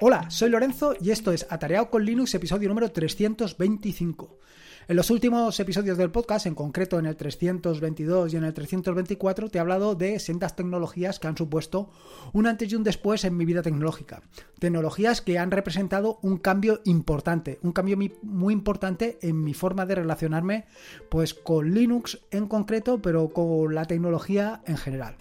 Hola, soy Lorenzo y esto es Atareado con Linux, episodio número 325. En los últimos episodios del podcast, en concreto en el 322 y en el 324, te he hablado de sendas tecnologías que han supuesto un antes y un después en mi vida tecnológica. Tecnologías que han representado un cambio importante, un cambio muy importante en mi forma de relacionarme pues con Linux en concreto, pero con la tecnología en general.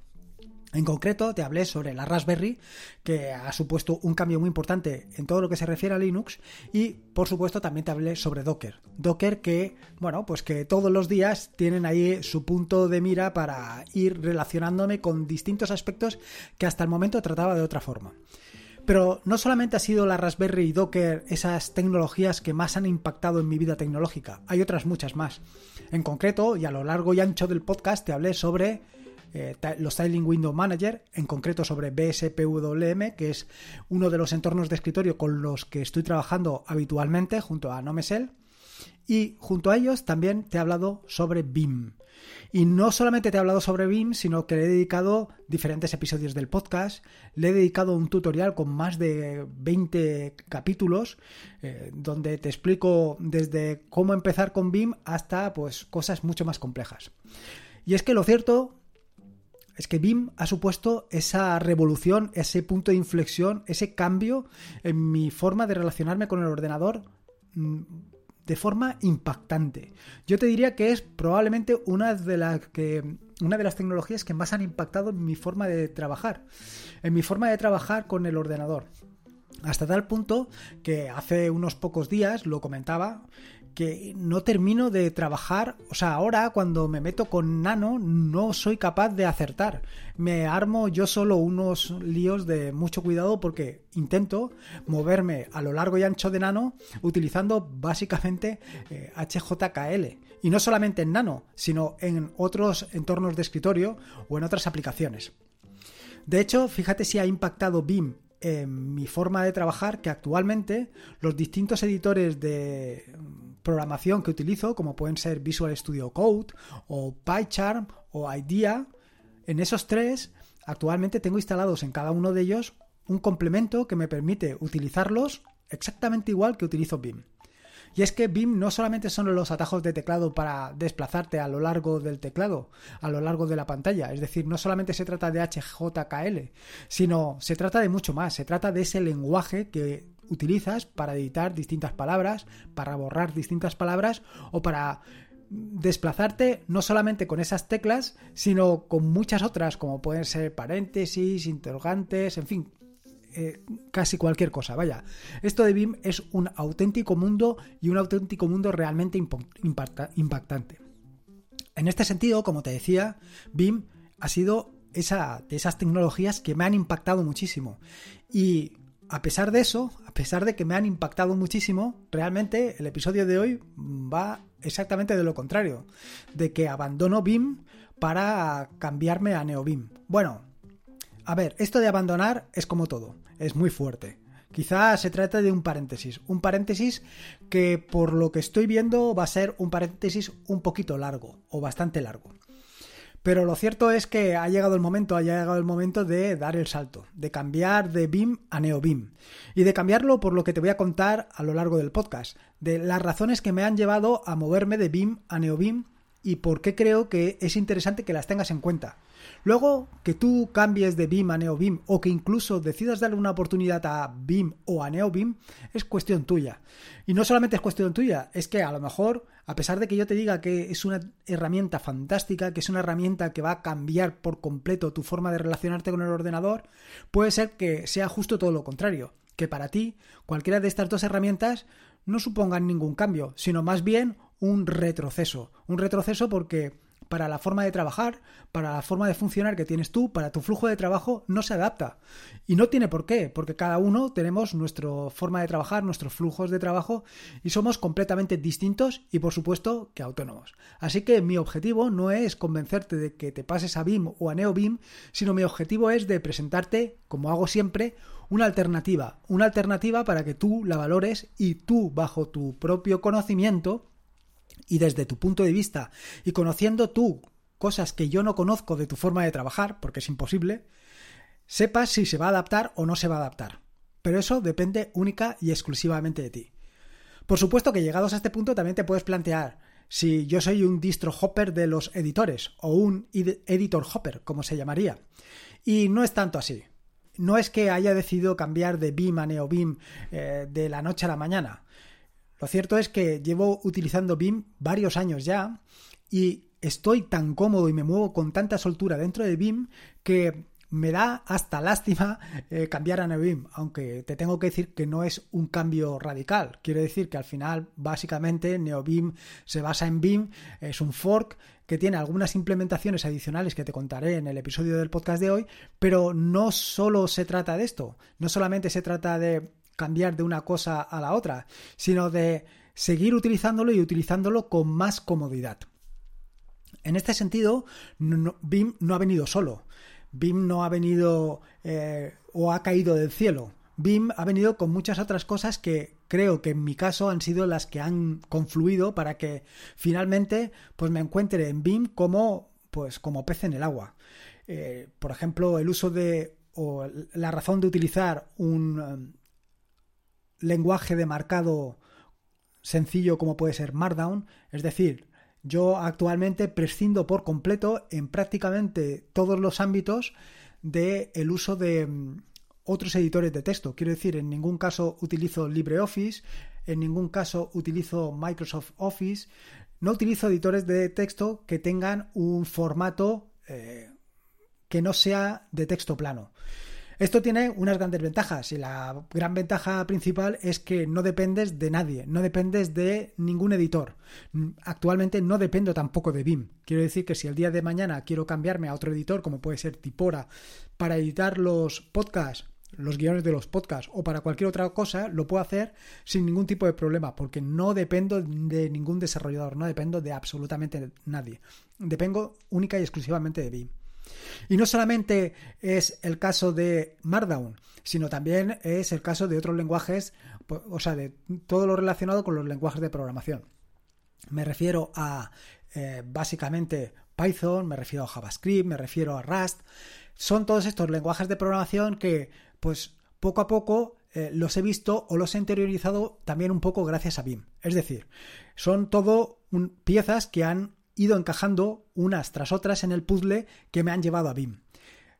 En concreto, te hablé sobre la Raspberry, que ha supuesto un cambio muy importante en todo lo que se refiere a Linux, y por supuesto también te hablé sobre Docker. Docker que, bueno, pues que todos los días tienen ahí su punto de mira para ir relacionándome con distintos aspectos que hasta el momento trataba de otra forma. Pero no solamente ha sido la Raspberry y Docker esas tecnologías que más han impactado en mi vida tecnológica, hay otras muchas más. En concreto, y a lo largo y ancho del podcast, te hablé sobre eh, los Tiling Window Manager, en concreto sobre BSPWM, que es uno de los entornos de escritorio con los que estoy trabajando habitualmente junto a Nomesel. Y junto a ellos también te he hablado sobre BIM. Y no solamente te he hablado sobre BIM, sino que le he dedicado diferentes episodios del podcast, le he dedicado un tutorial con más de 20 capítulos, eh, donde te explico desde cómo empezar con BIM hasta pues cosas mucho más complejas. Y es que lo cierto es que BIM ha supuesto esa revolución, ese punto de inflexión, ese cambio en mi forma de relacionarme con el ordenador mm, de forma impactante. Yo te diría que es probablemente una de las que una de las tecnologías que más han impactado en mi forma de trabajar, en mi forma de trabajar con el ordenador. Hasta tal punto que hace unos pocos días lo comentaba que no termino de trabajar, o sea, ahora cuando me meto con Nano no soy capaz de acertar. Me armo yo solo unos líos de mucho cuidado porque intento moverme a lo largo y ancho de Nano utilizando básicamente HJKL. Eh, y no solamente en Nano, sino en otros entornos de escritorio o en otras aplicaciones. De hecho, fíjate si ha impactado BIM en mi forma de trabajar que actualmente los distintos editores de programación que utilizo, como pueden ser Visual Studio Code o PyCharm o IDEA, en esos tres actualmente tengo instalados en cada uno de ellos un complemento que me permite utilizarlos exactamente igual que utilizo BIM. Y es que BIM no solamente son los atajos de teclado para desplazarte a lo largo del teclado, a lo largo de la pantalla, es decir, no solamente se trata de HJKL, sino se trata de mucho más, se trata de ese lenguaje que utilizas para editar distintas palabras, para borrar distintas palabras o para desplazarte no solamente con esas teclas, sino con muchas otras, como pueden ser paréntesis, interrogantes, en fin, eh, casi cualquier cosa. Vaya, esto de BIM es un auténtico mundo y un auténtico mundo realmente impactante. En este sentido, como te decía, BIM ha sido esa, de esas tecnologías que me han impactado muchísimo. Y a pesar de eso, a pesar de que me han impactado muchísimo, realmente el episodio de hoy va exactamente de lo contrario, de que abandono BIM para cambiarme a NeoBIM. Bueno, a ver, esto de abandonar es como todo, es muy fuerte. Quizá se trata de un paréntesis, un paréntesis que por lo que estoy viendo va a ser un paréntesis un poquito largo o bastante largo. Pero lo cierto es que ha llegado el momento, ha llegado el momento de dar el salto, de cambiar de BIM a NeoBIM. Y de cambiarlo por lo que te voy a contar a lo largo del podcast, de las razones que me han llevado a moverme de BIM a NeoBIM y por qué creo que es interesante que las tengas en cuenta. Luego, que tú cambies de BIM a NeoBIM o que incluso decidas darle una oportunidad a BIM o a NeoBIM es cuestión tuya. Y no solamente es cuestión tuya, es que a lo mejor, a pesar de que yo te diga que es una herramienta fantástica, que es una herramienta que va a cambiar por completo tu forma de relacionarte con el ordenador, puede ser que sea justo todo lo contrario, que para ti cualquiera de estas dos herramientas no supongan ningún cambio, sino más bien un retroceso. Un retroceso porque para la forma de trabajar, para la forma de funcionar que tienes tú, para tu flujo de trabajo, no se adapta. Y no tiene por qué, porque cada uno tenemos nuestra forma de trabajar, nuestros flujos de trabajo y somos completamente distintos y por supuesto que autónomos. Así que mi objetivo no es convencerte de que te pases a BIM o a NeoBIM, sino mi objetivo es de presentarte, como hago siempre, una alternativa, una alternativa para que tú la valores y tú, bajo tu propio conocimiento, y desde tu punto de vista y conociendo tú cosas que yo no conozco de tu forma de trabajar, porque es imposible, sepas si se va a adaptar o no se va a adaptar. pero eso depende única y exclusivamente de ti. Por supuesto que llegados a este punto también te puedes plantear si yo soy un distro hopper de los editores o un editor hopper, como se llamaría. Y no es tanto así. No es que haya decidido cambiar de BIM a NeoBIM eh, de la noche a la mañana. Lo cierto es que llevo utilizando BIM varios años ya y estoy tan cómodo y me muevo con tanta soltura dentro de BIM que me da hasta lástima eh, cambiar a NeoBeam, aunque te tengo que decir que no es un cambio radical. Quiero decir que al final, básicamente, NeoBeam se basa en BIM, es un fork que tiene algunas implementaciones adicionales que te contaré en el episodio del podcast de hoy, pero no solo se trata de esto, no solamente se trata de cambiar de una cosa a la otra, sino de seguir utilizándolo y utilizándolo con más comodidad. En este sentido, BIM no ha venido solo. BIM no ha venido eh, o ha caído del cielo. BIM ha venido con muchas otras cosas que creo que en mi caso han sido las que han confluido para que finalmente pues me encuentre en BIM como pues como pez en el agua. Eh, por ejemplo, el uso de o la razón de utilizar un um, lenguaje de marcado sencillo como puede ser Markdown, es decir, yo actualmente prescindo por completo en prácticamente todos los ámbitos del el uso de mm, otros editores de texto. Quiero decir, en ningún caso utilizo LibreOffice, en ningún caso utilizo Microsoft Office, no utilizo editores de texto que tengan un formato eh, que no sea de texto plano. Esto tiene unas grandes ventajas y la gran ventaja principal es que no dependes de nadie, no dependes de ningún editor. Actualmente no dependo tampoco de BIM. Quiero decir que si el día de mañana quiero cambiarme a otro editor, como puede ser Tipora, para editar los podcasts, los guiones de los podcasts o para cualquier otra cosa, lo puedo hacer sin ningún tipo de problema, porque no dependo de ningún desarrollador, no dependo de absolutamente nadie. Dependo única y exclusivamente de BIM. Y no solamente es el caso de Markdown, sino también es el caso de otros lenguajes, o sea, de todo lo relacionado con los lenguajes de programación. Me refiero a eh, básicamente Python, me refiero a JavaScript, me refiero a Rust. Son todos estos lenguajes de programación que, pues, poco a poco eh, los he visto o los he interiorizado también un poco gracias a BIM. Es decir, son todo piezas que han ido encajando unas tras otras en el puzzle que me han llevado a BIM.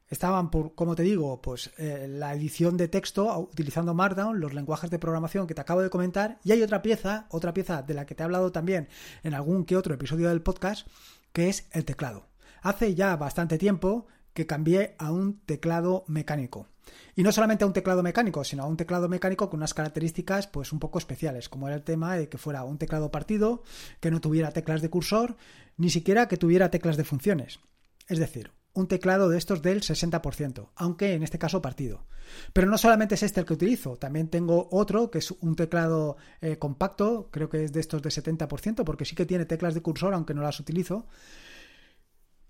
Estaban, por, como te digo, pues eh, la edición de texto utilizando Markdown, los lenguajes de programación que te acabo de comentar, y hay otra pieza, otra pieza de la que te he hablado también en algún que otro episodio del podcast, que es el teclado. Hace ya bastante tiempo que cambié a un teclado mecánico. Y no solamente a un teclado mecánico, sino a un teclado mecánico con unas características pues un poco especiales, como era el tema de que fuera un teclado partido, que no tuviera teclas de cursor, ni siquiera que tuviera teclas de funciones. Es decir, un teclado de estos del 60%, aunque en este caso partido. Pero no solamente es este el que utilizo, también tengo otro que es un teclado eh, compacto, creo que es de estos de 70%, porque sí que tiene teclas de cursor, aunque no las utilizo,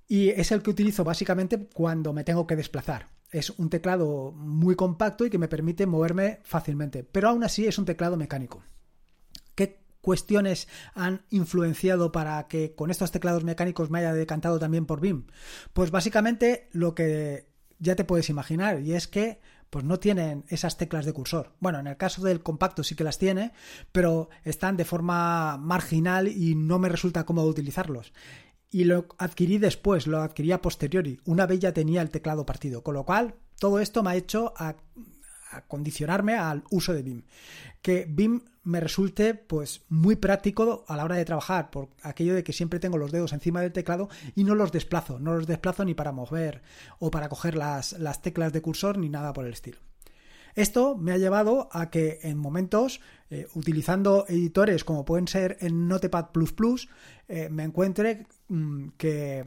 y es el que utilizo básicamente cuando me tengo que desplazar. Es un teclado muy compacto y que me permite moverme fácilmente, pero aún así es un teclado mecánico. ¿Qué cuestiones han influenciado para que con estos teclados mecánicos me haya decantado también por BIM? Pues básicamente lo que ya te puedes imaginar y es que pues no tienen esas teclas de cursor. Bueno, en el caso del compacto sí que las tiene, pero están de forma marginal y no me resulta cómodo utilizarlos y lo adquirí después, lo adquirí a posteriori. Una vez ya tenía el teclado partido, con lo cual todo esto me ha hecho a, condicionarme al uso de BIM. Que BIM me resulte pues muy práctico a la hora de trabajar, por aquello de que siempre tengo los dedos encima del teclado y no los desplazo, no los desplazo ni para mover o para coger las, las teclas de cursor ni nada por el estilo. Esto me ha llevado a que en momentos, eh, utilizando editores como pueden ser el Notepad eh, me encuentre mm, que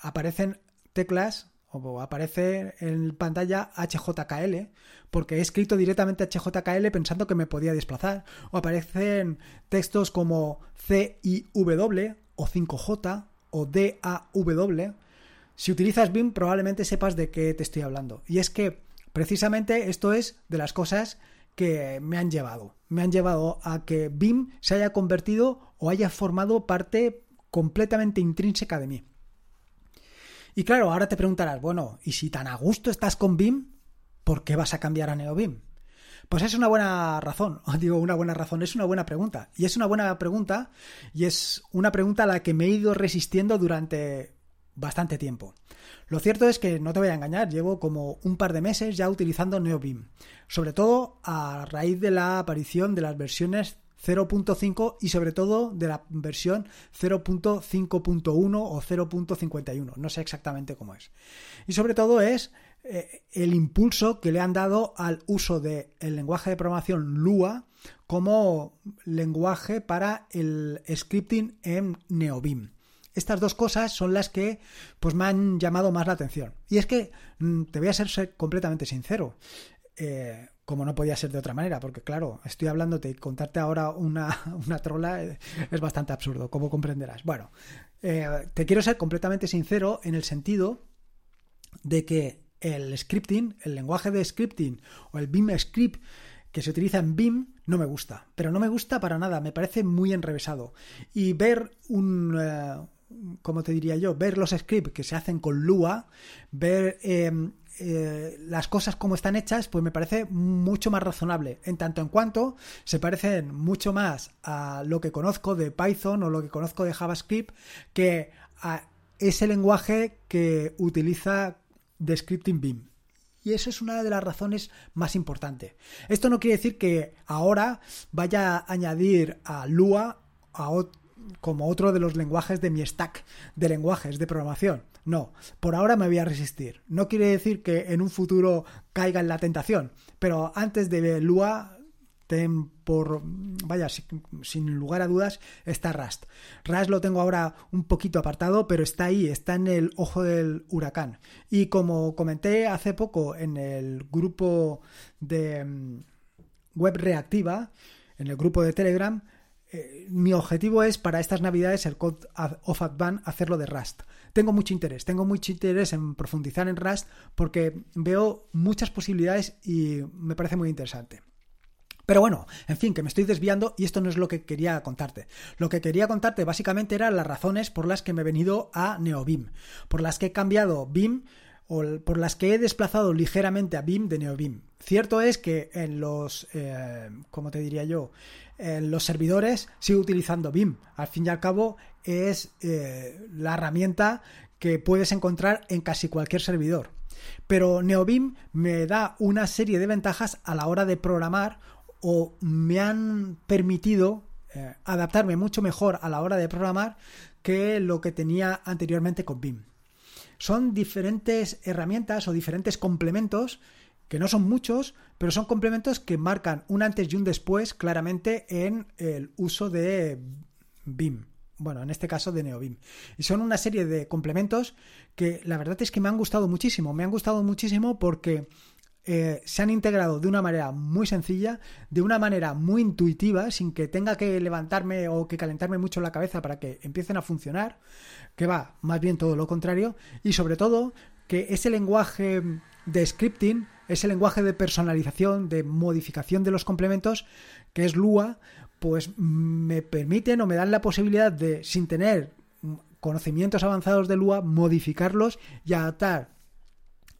aparecen teclas o aparece en pantalla HJKL, porque he escrito directamente HJKL pensando que me podía desplazar, o aparecen textos como CIW o 5J o DAW. Si utilizas BIM probablemente sepas de qué te estoy hablando. Y es que Precisamente esto es de las cosas que me han llevado. Me han llevado a que BIM se haya convertido o haya formado parte completamente intrínseca de mí. Y claro, ahora te preguntarás, bueno, ¿y si tan a gusto estás con BIM, por qué vas a cambiar a NeoBIM? Pues es una buena razón, digo una buena razón, es una buena pregunta. Y es una buena pregunta y es una pregunta a la que me he ido resistiendo durante bastante tiempo. Lo cierto es que no te voy a engañar, llevo como un par de meses ya utilizando NeoBeam, sobre todo a raíz de la aparición de las versiones 0.5 y sobre todo de la versión 0.5.1 o 0.51, no sé exactamente cómo es. Y sobre todo es eh, el impulso que le han dado al uso del lenguaje de programación Lua como lenguaje para el scripting en NeoBeam. Estas dos cosas son las que pues me han llamado más la atención. Y es que mm, te voy a ser, completamente sincero. Eh, como no podía ser de otra manera, porque claro, estoy hablándote y contarte ahora una, una trola eh, es bastante absurdo, como comprenderás. Bueno, eh, te quiero ser completamente sincero en el sentido de que el scripting, el lenguaje de scripting o el Beam Script que se utiliza en BIM no me gusta, pero no me gusta para nada, me parece muy enrevesado. Y ver un, como te diría yo, ver los scripts que se hacen con Lua, ver em, eh, las cosas como están hechas, pues me parece mucho más razonable, en tanto en cuanto se parecen mucho más a lo que conozco de Python o lo que conozco de JavaScript que a ese lenguaje que utiliza de scripting BIM. Y eso es una de las razones más importantes. Esto no quiere decir que ahora vaya a añadir a Lua a, como otro de los lenguajes de mi stack de lenguajes de programación. No, por ahora me voy a resistir. No quiere decir que en un futuro caiga en la tentación, pero antes de Lua, ten por, vaya, sin, lugar a dudas, está Rust. Rust lo tengo ahora un poquito apartado, pero está ahí, está en el ojo del huracán. Y como comenté hace poco en el grupo de mm, web reactiva, en el grupo de Telegram, eh, mi objetivo es para estas navidades el Code of Advance hacerlo de Rust. Tengo mucho interés, tengo mucho interés en profundizar en Rust porque veo muchas posibilidades y me parece muy interesante. Pero bueno, en fin, que me estoy desviando y esto no es lo que quería contarte. Lo que quería contarte básicamente eran las razones por las que me he venido a NeoBeam, por las que he cambiado BIM o por las que he desplazado ligeramente a BIM de NeoBeam. Cierto es que en los, eh, ¿cómo te diría yo? Los servidores sigo utilizando BIM. Al fin y al cabo es eh, la herramienta que puedes encontrar en casi cualquier servidor. Pero NeoBeam me da una serie de ventajas a la hora de programar o me han permitido eh, adaptarme mucho mejor a la hora de programar que lo que tenía anteriormente con BIM. Son diferentes herramientas o diferentes complementos que no son muchos, pero son complementos que marcan un antes y un después claramente en el uso de BIM. Bueno, en este caso de NeoBIM. Y son una serie de complementos que la verdad es que me han gustado muchísimo. Me han gustado muchísimo porque eh, se han integrado de una manera muy sencilla, de una manera muy intuitiva, sin que tenga que levantarme o que calentarme mucho la cabeza para que empiecen a funcionar que va más bien todo lo contrario, y sobre todo que ese lenguaje de scripting, ese lenguaje de personalización, de modificación de los complementos, que es Lua, pues me permiten o me dan la posibilidad de, sin tener conocimientos avanzados de Lua, modificarlos y adaptar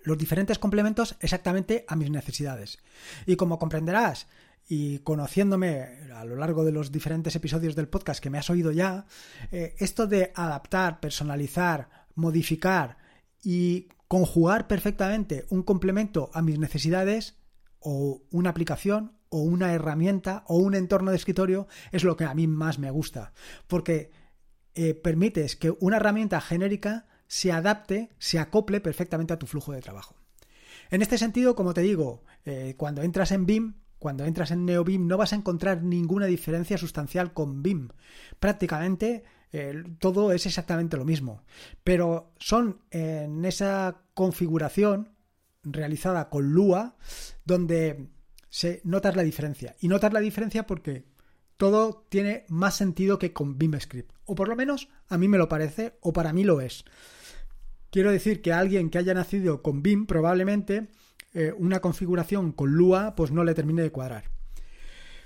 los diferentes complementos exactamente a mis necesidades. Y como comprenderás, y conociéndome a lo largo de los diferentes episodios del podcast que me has oído ya, eh, esto de adaptar, personalizar, modificar y conjugar perfectamente un complemento a mis necesidades o una aplicación o una herramienta o un entorno de escritorio es lo que a mí más me gusta, porque eh, permites que una herramienta genérica se adapte, se acople perfectamente a tu flujo de trabajo. En este sentido, como te digo, eh, cuando entras en BIM, cuando entras en NeoBIM no vas a encontrar ninguna diferencia sustancial con BIM. Prácticamente todo es exactamente lo mismo. Pero son en esa configuración realizada con Lua donde se notas la diferencia. Y notas la diferencia porque todo tiene más sentido que con BIM Script. O por lo menos a mí me lo parece o para mí lo es. Quiero decir que alguien que haya nacido con BIM probablemente eh, una configuración con Lua pues no le termine de cuadrar.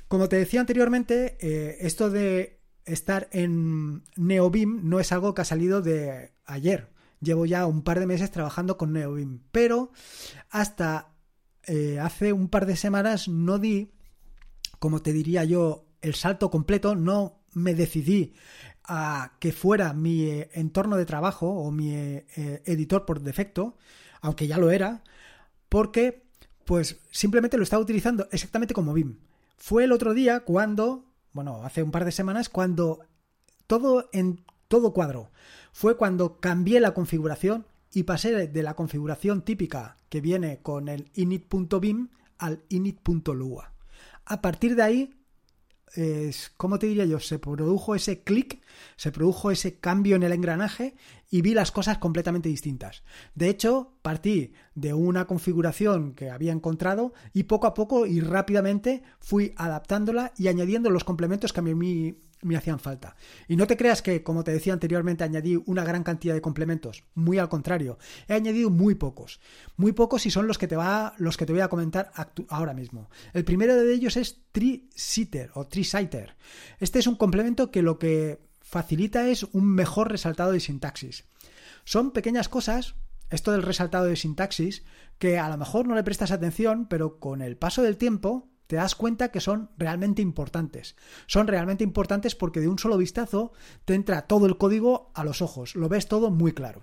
Como te decía anteriormente, eh, esto de estar en NeoBeam no es algo que ha salido de ayer. Llevo ya un par de meses trabajando con NeoBeam, pero hasta eh, hace un par de semanas no di, como te diría yo, el salto completo, no me decidí a que fuera mi eh, entorno de trabajo o mi eh, editor por defecto, aunque ya lo era, porque pues simplemente lo estaba utilizando exactamente como BIM. Fue el otro día cuando, bueno, hace un par de semanas, cuando todo en todo cuadro. Fue cuando cambié la configuración y pasé de la configuración típica que viene con el init.bim al init.lua. A partir de ahí, es, ¿cómo te diría yo? Se produjo ese clic, se produjo ese cambio en el engranaje y vi las cosas completamente distintas. De hecho, partí de una configuración que había encontrado y poco a poco y rápidamente fui adaptándola y añadiendo los complementos que a mí me hacían falta. Y no te creas que, como te decía anteriormente, añadí una gran cantidad de complementos. Muy al contrario, he añadido muy pocos. Muy pocos y son los que te, va, los que te voy a comentar ahora mismo. El primero de ellos es Tree-Sitter o Tree-Sitter. Este es un complemento que lo que facilita es un mejor resaltado de sintaxis. Son pequeñas cosas, esto del resaltado de sintaxis, que a lo mejor no le prestas atención, pero con el paso del tiempo te das cuenta que son realmente importantes. Son realmente importantes porque de un solo vistazo te entra todo el código a los ojos, lo ves todo muy claro.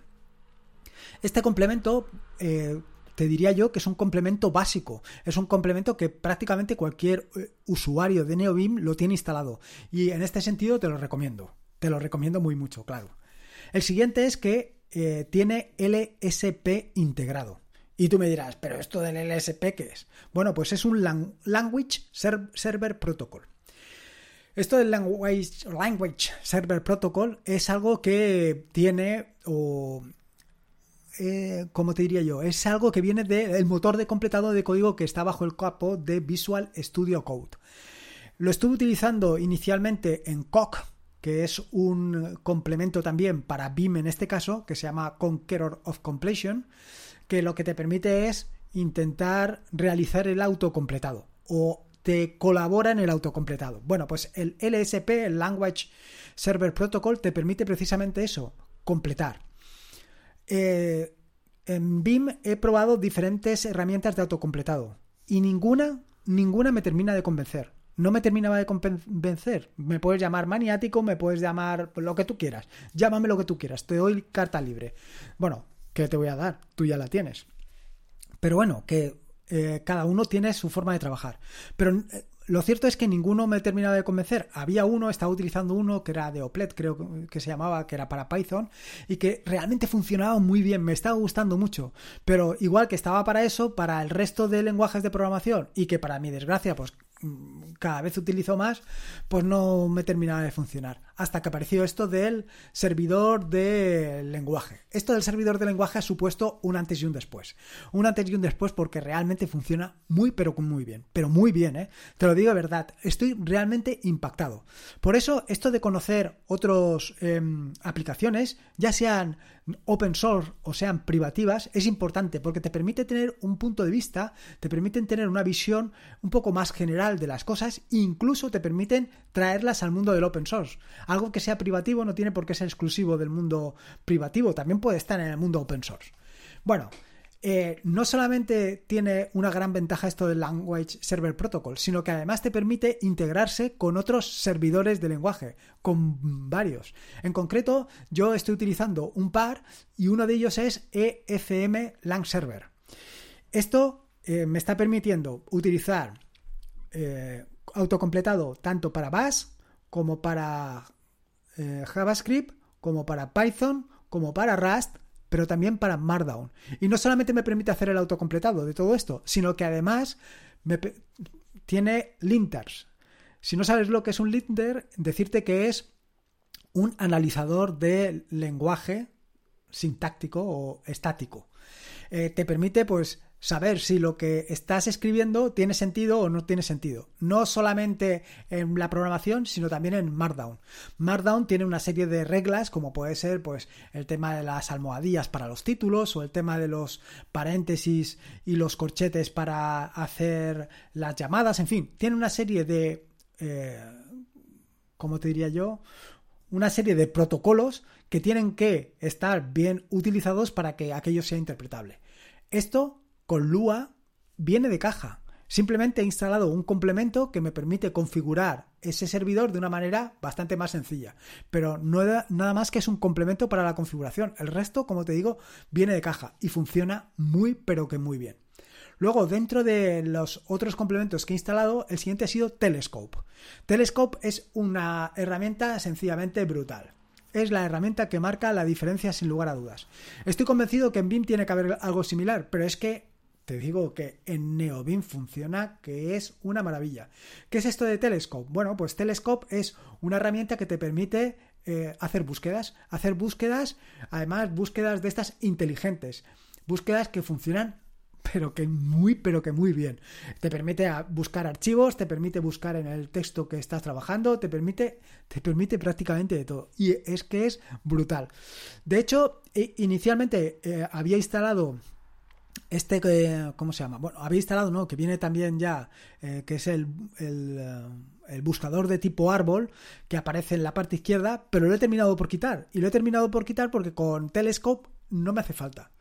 Este complemento eh, te diría yo que es un complemento básico, es un complemento que prácticamente cualquier eh, usuario de NeoBeam lo tiene instalado y en este sentido te lo recomiendo, te lo recomiendo muy mucho, claro. El siguiente es que eh, tiene LSP integrado. Y tú me dirás, ¿pero esto del LSP qué es? Bueno, pues es un Language Server Protocol. Esto del language, Server Protocol es algo que tiene, o eh, como te diría yo, es algo que viene del motor de completado de código que está bajo el capo de Visual Studio Code. Lo estuve utilizando inicialmente en Coq, que es un complemento también para BIM en este caso, que se llama Conqueror of Completion que lo que te permite es intentar realizar el autocompletado o te colabora en el autocompletado. Bueno, pues el LSP, el Language Server Protocol, te permite precisamente eso, completar. Eh, en BIM he probado diferentes herramientas de autocompletado y ninguna, ninguna me termina de convencer. No me terminaba de convencer. Me puedes llamar maniático, me puedes llamar lo que tú quieras. Llámame lo que tú quieras. Te doy carta libre. Bueno, ¿qué te voy a dar? Tú ya la tienes. Pero bueno, que eh, cada uno tiene su forma de trabajar. Pero eh, lo cierto es que ninguno me terminaba de convencer. Había uno, estaba utilizando uno que era de Oplet, creo que se llamaba, que era para Python, y que realmente funcionaba muy bien, me estaba gustando mucho. Pero igual que estaba para eso, para el resto de lenguajes de programación, y que para mi desgracia, pues cada vez utilizo más, pues no me terminaba de funcionar. Hasta que apareció esto del servidor de lenguaje. Esto del servidor de lenguaje ha supuesto un antes y un después. Un antes y un después porque realmente funciona muy, pero muy bien. Pero muy bien, ¿eh? Te lo digo de verdad. Estoy realmente impactado. Por eso, esto de conocer otras em, aplicaciones, ya sean open source o sean privativas, es importante porque te permite tener un punto de vista, te permiten tener una visión un poco más general de las cosas e incluso te permiten traerlas al mundo del open source. Algo que sea privativo no tiene por qué ser exclusivo del mundo privativo, también puede estar en el mundo open source. Bueno, eh, no solamente tiene una gran ventaja esto del Language Server Protocol, sino que además te permite integrarse con otros servidores de lenguaje, con varios. En concreto, yo estoy utilizando un par y uno de ellos es EFM Lang Server. Esto eh, me está permitiendo utilizar eh, autocompletado tanto para Bash como para JavaScript, como para Python, como para Rust pero también para Markdown. Y no solamente me permite hacer el autocompletado de todo esto, sino que además me tiene linters. Si no sabes lo que es un linter, decirte que es un analizador de lenguaje sintáctico o estático. Eh, te permite pues saber si lo que estás escribiendo tiene sentido o no tiene sentido. No solamente en la programación, sino también en Markdown. Markdown tiene una serie de reglas, como puede ser pues, el tema de las almohadillas para los títulos o el tema de los paréntesis y los corchetes para hacer las llamadas. En fin, tiene una serie de... Eh, ¿Cómo te diría yo? Una serie de protocolos que tienen que estar bien utilizados para que aquello sea interpretable. Esto con Lua viene de caja. Simplemente he instalado un complemento que me permite configurar ese servidor de una manera bastante más sencilla. Pero no nada más que es un complemento para la configuración. El resto, como te digo, viene de caja y funciona muy pero que muy bien. Luego, dentro de los otros complementos que he instalado, el siguiente ha sido Telescope. Telescope es una herramienta sencillamente brutal es la herramienta que marca la diferencia sin lugar a dudas. Estoy convencido que en BIM tiene que haber algo similar, pero es que te digo que en NeoBeam funciona, que es una maravilla. ¿Qué es esto de Telescope? Bueno, pues Telescope es una herramienta que te permite eh, hacer búsquedas, hacer búsquedas, además búsquedas de estas inteligentes, búsquedas que funcionan pero que muy, pero que muy bien. Te permite buscar archivos, te permite buscar en el texto que estás trabajando, te permite, te permite prácticamente de todo. Y es que es brutal. De hecho, inicialmente eh, había instalado este, ¿cómo se llama? Bueno, había instalado, ¿no? Que viene también ya, eh, que es el, eh, el, buscador de tipo árbol que aparece en la parte izquierda, pero lo he terminado por quitar. Y lo he terminado por quitar porque con Telescope no me hace falta.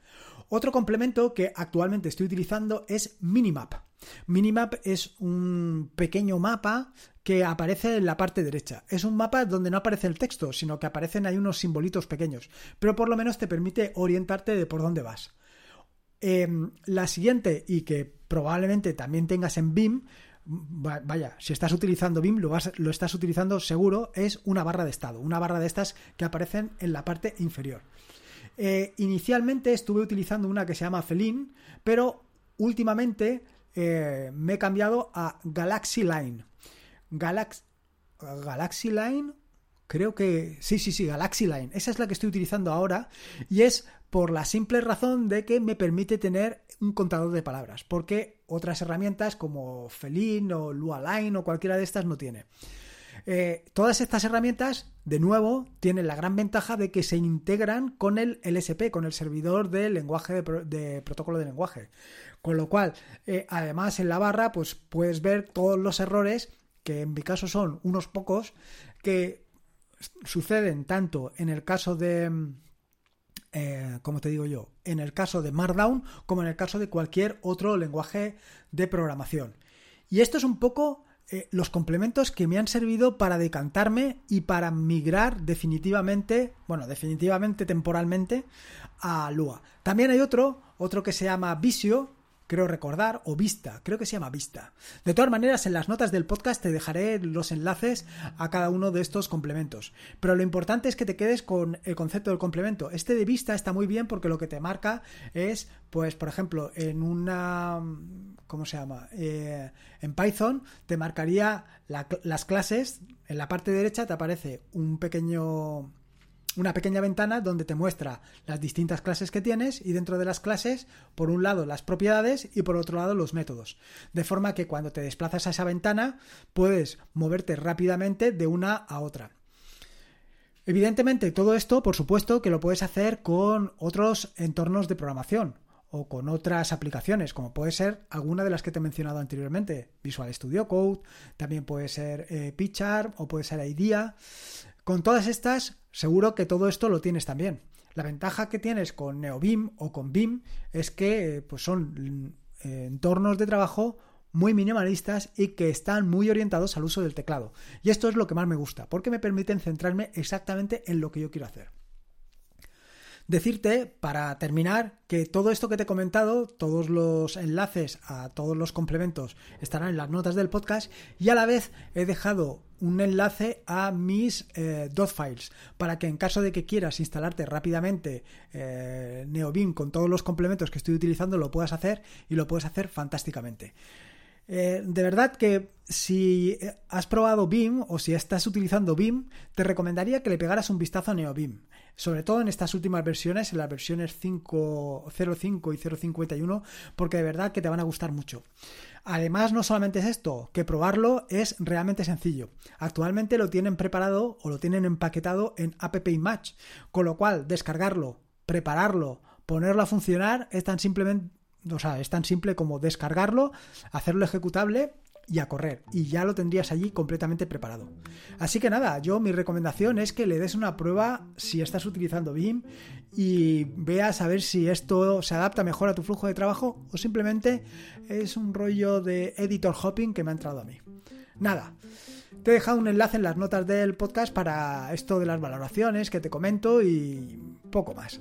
Otro complemento que actualmente estoy utilizando es Minimap. Minimap es un pequeño mapa que aparece en la parte derecha. Es un mapa donde no aparece el texto, sino que aparecen ahí unos simbolitos pequeños, pero por lo menos te permite orientarte de por dónde vas. Em, la siguiente, y que probablemente también tengas en BIM, vaya, si estás utilizando BIM, lo, lo estás utilizando seguro, es una barra de estado, una barra de estas que aparecen en la parte inferior. Eh, inicialmente estuve utilizando una que se llama Felin, pero últimamente eh, me he cambiado a Galaxy Line. Galaxy Line, creo que sí, sí, sí, Galaxy Line. Esa es la que estoy utilizando ahora y es por la simple razón de que me permite tener un contador de palabras, porque otras herramientas como Felin o Lualine o cualquiera de estas no tiene. Eh, todas estas herramientas, de nuevo, tienen la gran ventaja de que se integran con el LSP, con el servidor de lenguaje de, protocolo de lenguaje. Con lo cual, eh, además en la barra, pues puedes ver todos los errores, que en mi caso son unos pocos, que suceden tanto en el caso de eh, como te digo yo, en el caso de Markdown como en el caso de cualquier otro lenguaje de programación. Y esto es un poco eh, los complementos que me han servido para decantarme y para migrar definitivamente, bueno, definitivamente temporalmente a Lua. También hay otro, otro que se llama Visio, creo recordar, o Vista, creo que se llama Vista. De todas maneras, en las notas del podcast te dejaré los enlaces a cada uno de estos complementos. Pero lo importante es que te quedes con el concepto del complemento. Este de Vista está muy bien porque lo que te marca es, pues, por ejemplo, en una... ¿Cómo se llama? Eh, en Python te marcaría las clases, en la parte derecha te aparece un pequeño una pequeña ventana donde te muestra las distintas clases que tienes y dentro de las clases, por un lado las propiedades y por otro lado los métodos. De forma que cuando te desplazas a esa ventana puedes moverte rápidamente de una a otra. Evidentemente todo esto, por supuesto, que lo puedes hacer con otros entornos de programación o con otras aplicaciones, como puede ser alguna de las que te he mencionado anteriormente, Visual Studio Code, también puede ser eh, o puede ser IDEA. Con todas estas, seguro que todo esto lo tienes también. La ventaja que tienes con NeoBeam o con BIM es que pues son eh, entornos de trabajo muy minimalistas y que están muy orientados al uso del teclado. Y esto es lo que más me gusta, porque me permiten centrarme exactamente en lo que yo quiero hacer. Decirte, para terminar, que todo esto que te he comentado, todos los enlaces a todos los complementos estarán en las notas del podcast y a la vez he dejado un enlace a mis eh, files para que en caso de que quieras instalarte rápidamente eh, NeoBeam con todos los complementos que estoy utilizando lo puedas hacer y lo puedes hacer fantásticamente. Eh, de verdad que si has probado BIM o si estás utilizando BIM, te recomendaría que le pegaras un vistazo a NeoBeam sobre todo en estas últimas versiones, en las versiones 5.05 y 0.51, porque de verdad que te van a gustar mucho. Además, no solamente es esto, que probarlo es realmente sencillo. Actualmente lo tienen preparado o lo tienen empaquetado en App Match, con lo cual descargarlo, prepararlo, ponerlo a funcionar es tan simplemente, o sea, es tan simple como descargarlo, hacerlo ejecutable y a correr, y ya lo tendrías allí completamente preparado. Así que nada, yo mi recomendación es que le des una prueba si estás utilizando BIM y veas a ver si esto se adapta mejor a tu flujo de trabajo o simplemente es un rollo de editor hopping que me ha entrado a mí. Nada. Te he dejado un enlace en las notas del podcast para esto de las valoraciones que te comento y poco más.